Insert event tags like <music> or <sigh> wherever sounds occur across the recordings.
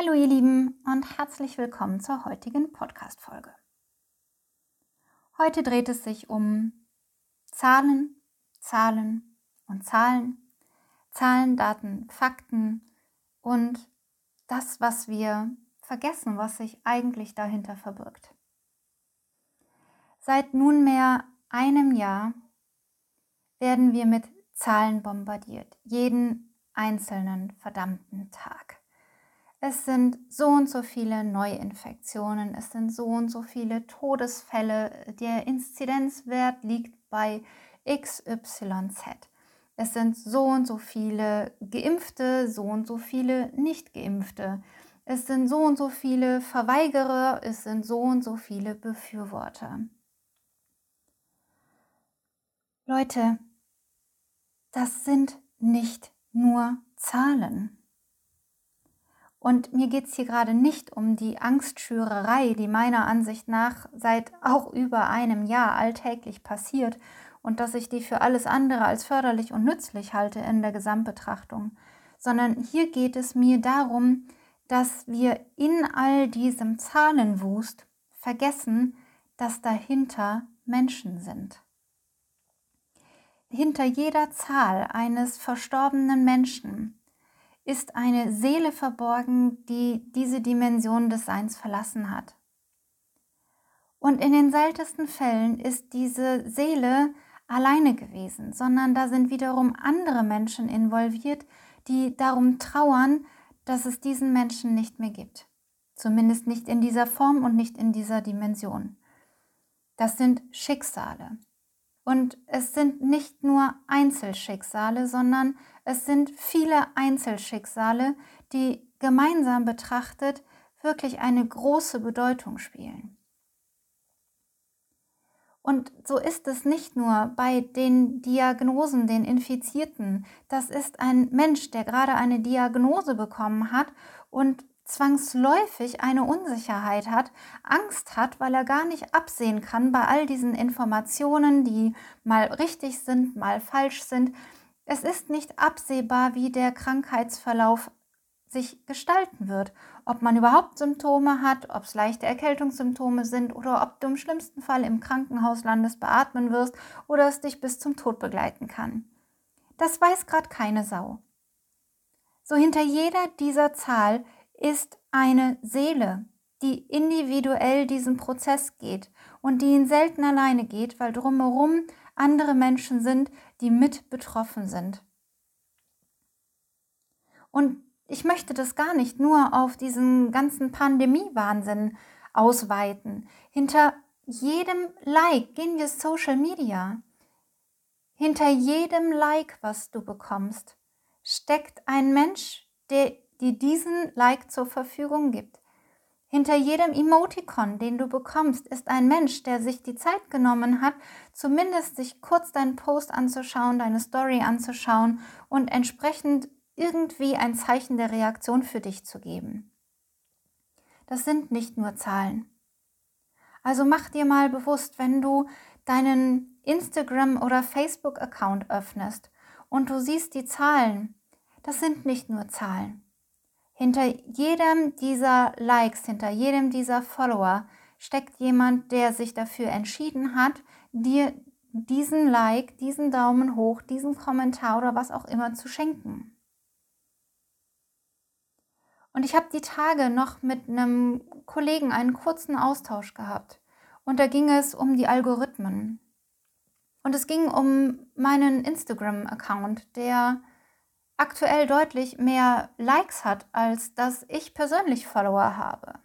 Hallo ihr Lieben und herzlich willkommen zur heutigen Podcast-Folge. Heute dreht es sich um Zahlen, Zahlen und Zahlen, Zahlen, Daten, Fakten und das, was wir vergessen, was sich eigentlich dahinter verbirgt. Seit nunmehr einem Jahr werden wir mit Zahlen bombardiert, jeden einzelnen verdammten Tag es sind so und so viele Neuinfektionen, es sind so und so viele Todesfälle, der Inzidenzwert liegt bei XYZ. Es sind so und so viele Geimpfte, so und so viele Nicht-Geimpfte. Es sind so und so viele Verweigerer, es sind so und so viele Befürworter. Leute, das sind nicht nur Zahlen. Und mir geht es hier gerade nicht um die Angstschürerei, die meiner Ansicht nach seit auch über einem Jahr alltäglich passiert und dass ich die für alles andere als förderlich und nützlich halte in der Gesamtbetrachtung, sondern hier geht es mir darum, dass wir in all diesem Zahlenwust vergessen, dass dahinter Menschen sind. Hinter jeder Zahl eines verstorbenen Menschen ist eine Seele verborgen, die diese Dimension des Seins verlassen hat. Und in den seltensten Fällen ist diese Seele alleine gewesen, sondern da sind wiederum andere Menschen involviert, die darum trauern, dass es diesen Menschen nicht mehr gibt. Zumindest nicht in dieser Form und nicht in dieser Dimension. Das sind Schicksale. Und es sind nicht nur Einzelschicksale, sondern es sind viele Einzelschicksale, die gemeinsam betrachtet wirklich eine große Bedeutung spielen. Und so ist es nicht nur bei den Diagnosen, den Infizierten. Das ist ein Mensch, der gerade eine Diagnose bekommen hat und zwangsläufig eine Unsicherheit hat, Angst hat, weil er gar nicht absehen kann bei all diesen Informationen, die mal richtig sind, mal falsch sind. Es ist nicht absehbar, wie der Krankheitsverlauf sich gestalten wird, ob man überhaupt Symptome hat, ob es leichte Erkältungssymptome sind oder ob du im schlimmsten Fall im Krankenhaus landest, beatmen wirst oder es dich bis zum Tod begleiten kann. Das weiß gerade keine Sau. So hinter jeder dieser Zahl ist eine Seele, die individuell diesen Prozess geht und die ihn selten alleine geht, weil drumherum andere Menschen sind, die mit betroffen sind. Und ich möchte das gar nicht nur auf diesen ganzen Pandemie-Wahnsinn ausweiten. Hinter jedem Like gehen wir Social Media. Hinter jedem Like, was du bekommst, steckt ein Mensch, der die diesen Like zur Verfügung gibt. Hinter jedem Emoticon, den du bekommst, ist ein Mensch, der sich die Zeit genommen hat, zumindest sich kurz deinen Post anzuschauen, deine Story anzuschauen und entsprechend irgendwie ein Zeichen der Reaktion für dich zu geben. Das sind nicht nur Zahlen. Also mach dir mal bewusst, wenn du deinen Instagram- oder Facebook-Account öffnest und du siehst die Zahlen, das sind nicht nur Zahlen. Hinter jedem dieser Likes, hinter jedem dieser Follower steckt jemand, der sich dafür entschieden hat, dir diesen Like, diesen Daumen hoch, diesen Kommentar oder was auch immer zu schenken. Und ich habe die Tage noch mit einem Kollegen einen kurzen Austausch gehabt. Und da ging es um die Algorithmen. Und es ging um meinen Instagram-Account, der aktuell deutlich mehr Likes hat, als dass ich persönlich Follower habe.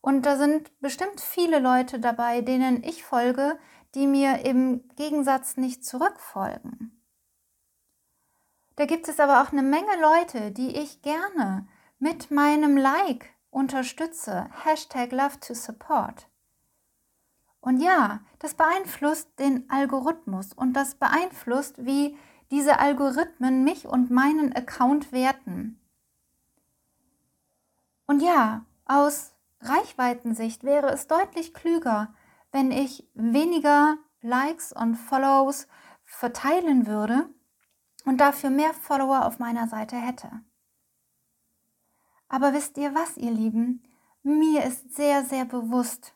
Und da sind bestimmt viele Leute dabei, denen ich folge, die mir im Gegensatz nicht zurückfolgen. Da gibt es aber auch eine Menge Leute, die ich gerne mit meinem Like unterstütze. Hashtag Love to Support. Und ja, das beeinflusst den Algorithmus und das beeinflusst, wie diese Algorithmen mich und meinen Account werten. Und ja, aus Reichweitensicht wäre es deutlich klüger, wenn ich weniger Likes und Follows verteilen würde und dafür mehr Follower auf meiner Seite hätte. Aber wisst ihr was, ihr Lieben? Mir ist sehr, sehr bewusst,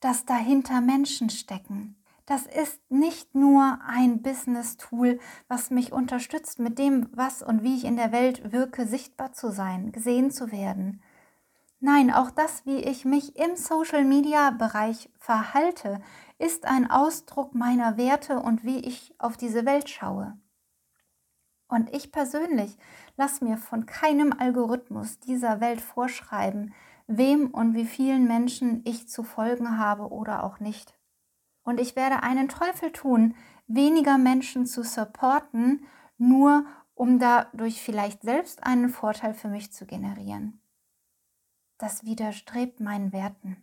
dass dahinter Menschen stecken. Das ist nicht nur ein Business-Tool, was mich unterstützt, mit dem, was und wie ich in der Welt wirke, sichtbar zu sein, gesehen zu werden. Nein, auch das, wie ich mich im Social-Media-Bereich verhalte, ist ein Ausdruck meiner Werte und wie ich auf diese Welt schaue. Und ich persönlich lasse mir von keinem Algorithmus dieser Welt vorschreiben, wem und wie vielen Menschen ich zu folgen habe oder auch nicht. Und ich werde einen Teufel tun, weniger Menschen zu supporten, nur um dadurch vielleicht selbst einen Vorteil für mich zu generieren. Das widerstrebt meinen Werten.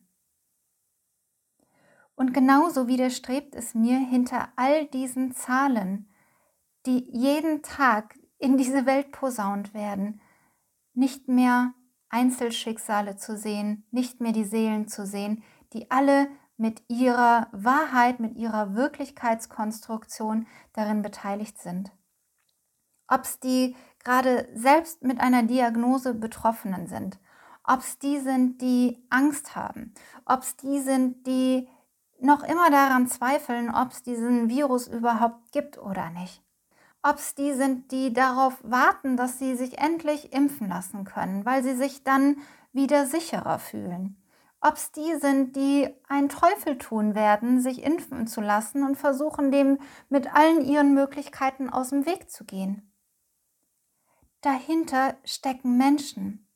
Und genauso widerstrebt es mir hinter all diesen Zahlen, die jeden Tag in diese Welt posaunt werden, nicht mehr Einzelschicksale zu sehen, nicht mehr die Seelen zu sehen, die alle mit ihrer Wahrheit, mit ihrer Wirklichkeitskonstruktion darin beteiligt sind. Ob es die gerade selbst mit einer Diagnose Betroffenen sind, ob es die sind, die Angst haben, ob es die sind, die noch immer daran zweifeln, ob es diesen Virus überhaupt gibt oder nicht. Ob es die sind, die darauf warten, dass sie sich endlich impfen lassen können, weil sie sich dann wieder sicherer fühlen ob es die sind, die einen Teufel tun werden, sich impfen zu lassen und versuchen, dem mit allen ihren Möglichkeiten aus dem Weg zu gehen. Dahinter stecken Menschen,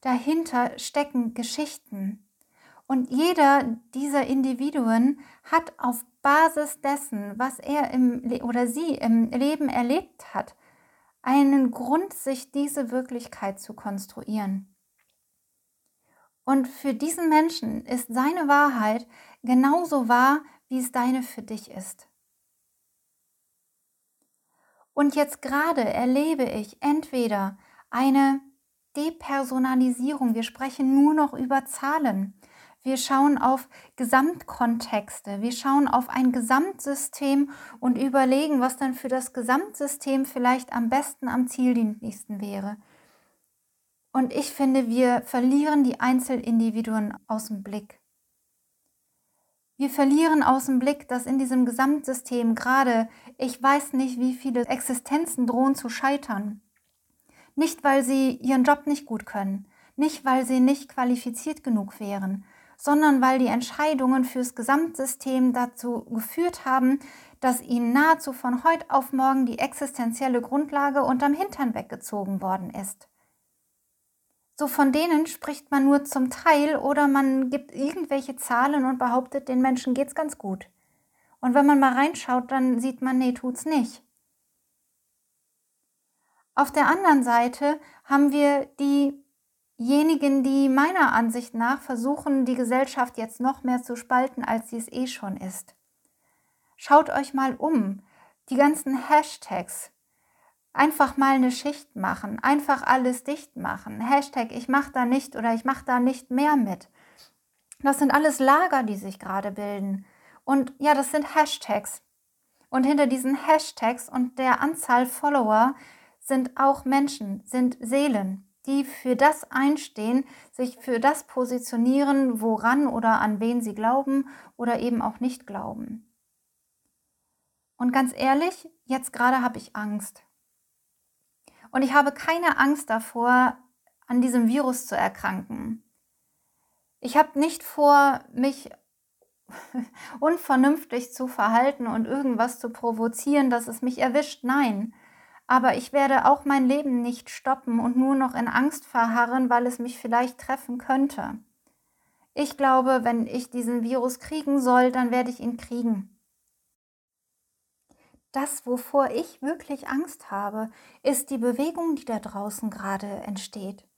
dahinter stecken Geschichten. Und jeder dieser Individuen hat auf Basis dessen, was er im oder sie im Leben erlebt hat, einen Grund, sich diese Wirklichkeit zu konstruieren. Und für diesen Menschen ist seine Wahrheit genauso wahr, wie es deine für dich ist. Und jetzt gerade erlebe ich entweder eine Depersonalisierung, wir sprechen nur noch über Zahlen, wir schauen auf Gesamtkontexte, wir schauen auf ein Gesamtsystem und überlegen, was dann für das Gesamtsystem vielleicht am besten am zieldienlichsten wäre. Und ich finde, wir verlieren die Einzelindividuen aus dem Blick. Wir verlieren aus dem Blick, dass in diesem Gesamtsystem gerade, ich weiß nicht, wie viele Existenzen drohen zu scheitern. Nicht, weil sie ihren Job nicht gut können, nicht, weil sie nicht qualifiziert genug wären, sondern weil die Entscheidungen fürs Gesamtsystem dazu geführt haben, dass ihnen nahezu von heute auf morgen die existenzielle Grundlage unterm Hintern weggezogen worden ist. So von denen spricht man nur zum Teil oder man gibt irgendwelche Zahlen und behauptet, den Menschen geht's ganz gut. Und wenn man mal reinschaut, dann sieht man, nee, tut's nicht. Auf der anderen Seite haben wir diejenigen, die meiner Ansicht nach versuchen, die Gesellschaft jetzt noch mehr zu spalten, als sie es eh schon ist. Schaut euch mal um. Die ganzen Hashtags, Einfach mal eine Schicht machen, einfach alles dicht machen. Hashtag ich mache da nicht oder ich mache da nicht mehr mit. Das sind alles Lager, die sich gerade bilden. Und ja, das sind Hashtags. Und hinter diesen Hashtags und der Anzahl Follower sind auch Menschen, sind Seelen, die für das einstehen, sich für das positionieren, woran oder an wen sie glauben oder eben auch nicht glauben. Und ganz ehrlich, jetzt gerade habe ich Angst. Und ich habe keine Angst davor, an diesem Virus zu erkranken. Ich habe nicht vor, mich <laughs> unvernünftig zu verhalten und irgendwas zu provozieren, dass es mich erwischt. Nein. Aber ich werde auch mein Leben nicht stoppen und nur noch in Angst verharren, weil es mich vielleicht treffen könnte. Ich glaube, wenn ich diesen Virus kriegen soll, dann werde ich ihn kriegen. Das, wovor ich wirklich Angst habe, ist die Bewegung, die da draußen gerade entsteht.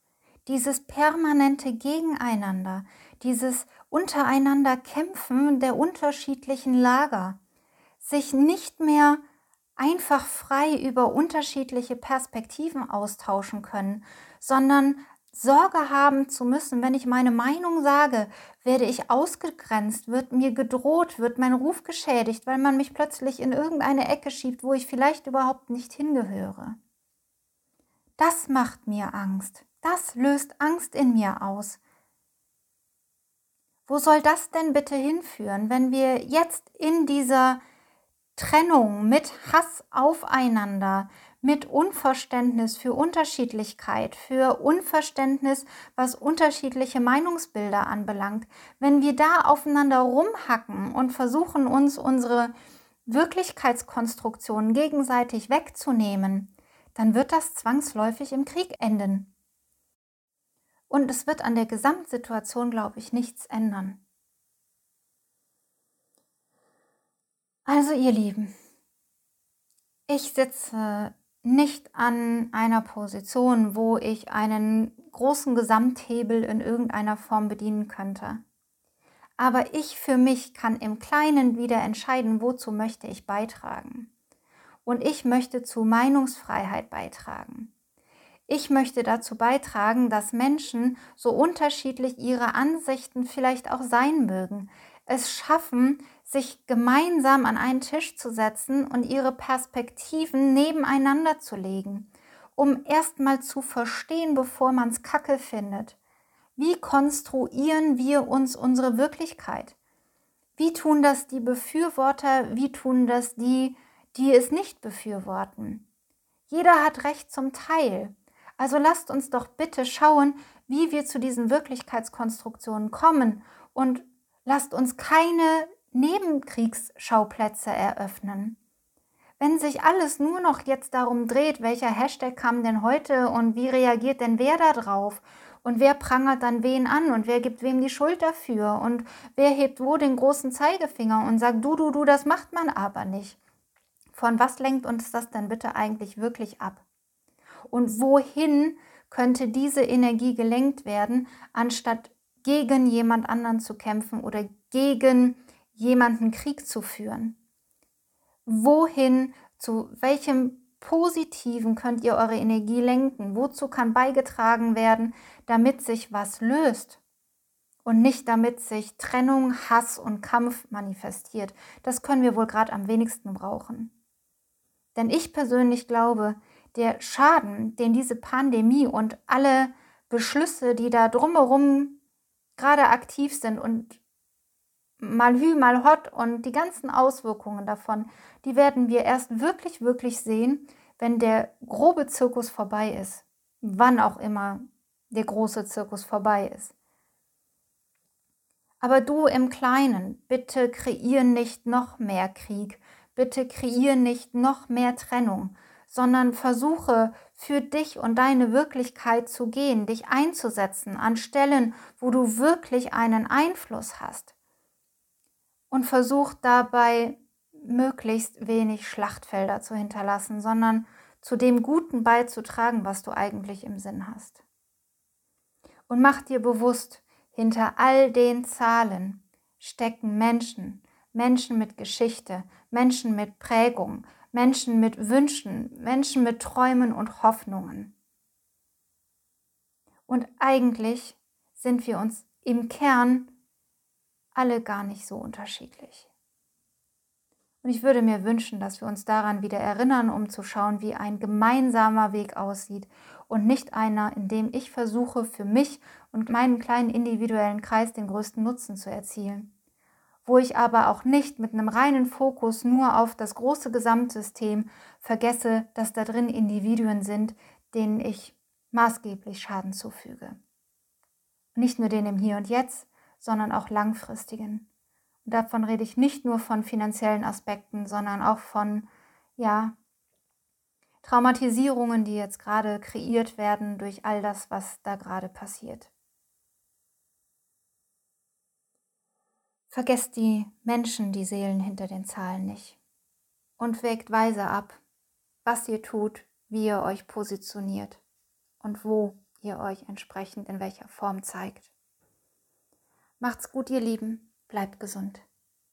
Dieses permanente Gegeneinander, dieses untereinander Kämpfen der unterschiedlichen Lager, sich nicht mehr einfach frei über unterschiedliche Perspektiven austauschen können, sondern Sorge haben zu müssen, wenn ich meine Meinung sage, werde ich ausgegrenzt, wird mir gedroht, wird mein Ruf geschädigt, weil man mich plötzlich in irgendeine Ecke schiebt, wo ich vielleicht überhaupt nicht hingehöre. Das macht mir Angst. Das löst Angst in mir aus. Wo soll das denn bitte hinführen, wenn wir jetzt in dieser Trennung mit Hass aufeinander, mit Unverständnis für Unterschiedlichkeit, für Unverständnis, was unterschiedliche Meinungsbilder anbelangt, wenn wir da aufeinander rumhacken und versuchen uns unsere Wirklichkeitskonstruktionen gegenseitig wegzunehmen, dann wird das zwangsläufig im Krieg enden. Und es wird an der Gesamtsituation, glaube ich, nichts ändern. Also ihr Lieben, ich sitze nicht an einer Position, wo ich einen großen Gesamthebel in irgendeiner Form bedienen könnte. Aber ich für mich kann im Kleinen wieder entscheiden, wozu möchte ich beitragen. Und ich möchte zu Meinungsfreiheit beitragen. Ich möchte dazu beitragen, dass Menschen, so unterschiedlich ihre Ansichten vielleicht auch sein mögen, es schaffen, sich gemeinsam an einen Tisch zu setzen und ihre Perspektiven nebeneinander zu legen, um erstmal zu verstehen, bevor man es kacke findet. Wie konstruieren wir uns unsere Wirklichkeit? Wie tun das die Befürworter? Wie tun das die, die es nicht befürworten? Jeder hat Recht zum Teil. Also lasst uns doch bitte schauen, wie wir zu diesen Wirklichkeitskonstruktionen kommen und lasst uns keine Nebenkriegsschauplätze eröffnen. Wenn sich alles nur noch jetzt darum dreht, welcher Hashtag kam denn heute und wie reagiert denn wer da drauf und wer prangert dann wen an und wer gibt wem die Schuld dafür und wer hebt wo den großen Zeigefinger und sagt, du, du, du, das macht man aber nicht. Von was lenkt uns das denn bitte eigentlich wirklich ab? Und wohin könnte diese Energie gelenkt werden, anstatt gegen jemand anderen zu kämpfen oder gegen jemanden Krieg zu führen? Wohin, zu welchem Positiven könnt ihr eure Energie lenken? Wozu kann beigetragen werden, damit sich was löst? Und nicht damit sich Trennung, Hass und Kampf manifestiert. Das können wir wohl gerade am wenigsten brauchen. Denn ich persönlich glaube, der Schaden, den diese Pandemie und alle Beschlüsse, die da drumherum gerade aktiv sind und mal hü, mal hot und die ganzen Auswirkungen davon, die werden wir erst wirklich, wirklich sehen, wenn der grobe Zirkus vorbei ist. Wann auch immer der große Zirkus vorbei ist. Aber du im Kleinen, bitte kreier nicht noch mehr Krieg, bitte kreier nicht noch mehr Trennung, sondern versuche für dich und deine Wirklichkeit zu gehen, dich einzusetzen an Stellen, wo du wirklich einen Einfluss hast. Und versuch dabei möglichst wenig Schlachtfelder zu hinterlassen, sondern zu dem Guten beizutragen, was du eigentlich im Sinn hast. Und mach dir bewusst, hinter all den Zahlen stecken Menschen, Menschen mit Geschichte, Menschen mit Prägung, Menschen mit Wünschen, Menschen mit Träumen und Hoffnungen. Und eigentlich sind wir uns im Kern alle gar nicht so unterschiedlich. Und ich würde mir wünschen, dass wir uns daran wieder erinnern, um zu schauen, wie ein gemeinsamer Weg aussieht und nicht einer, in dem ich versuche, für mich und meinen kleinen individuellen Kreis den größten Nutzen zu erzielen wo ich aber auch nicht mit einem reinen Fokus nur auf das große Gesamtsystem vergesse, dass da drin Individuen sind, denen ich maßgeblich Schaden zufüge. Nicht nur den im Hier und Jetzt, sondern auch langfristigen. Und davon rede ich nicht nur von finanziellen Aspekten, sondern auch von, ja, Traumatisierungen, die jetzt gerade kreiert werden durch all das, was da gerade passiert. Vergesst die Menschen, die Seelen hinter den Zahlen nicht und wägt weise ab, was ihr tut, wie ihr euch positioniert und wo ihr euch entsprechend in welcher Form zeigt. Macht's gut, ihr Lieben, bleibt gesund.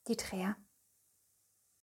Die Träer.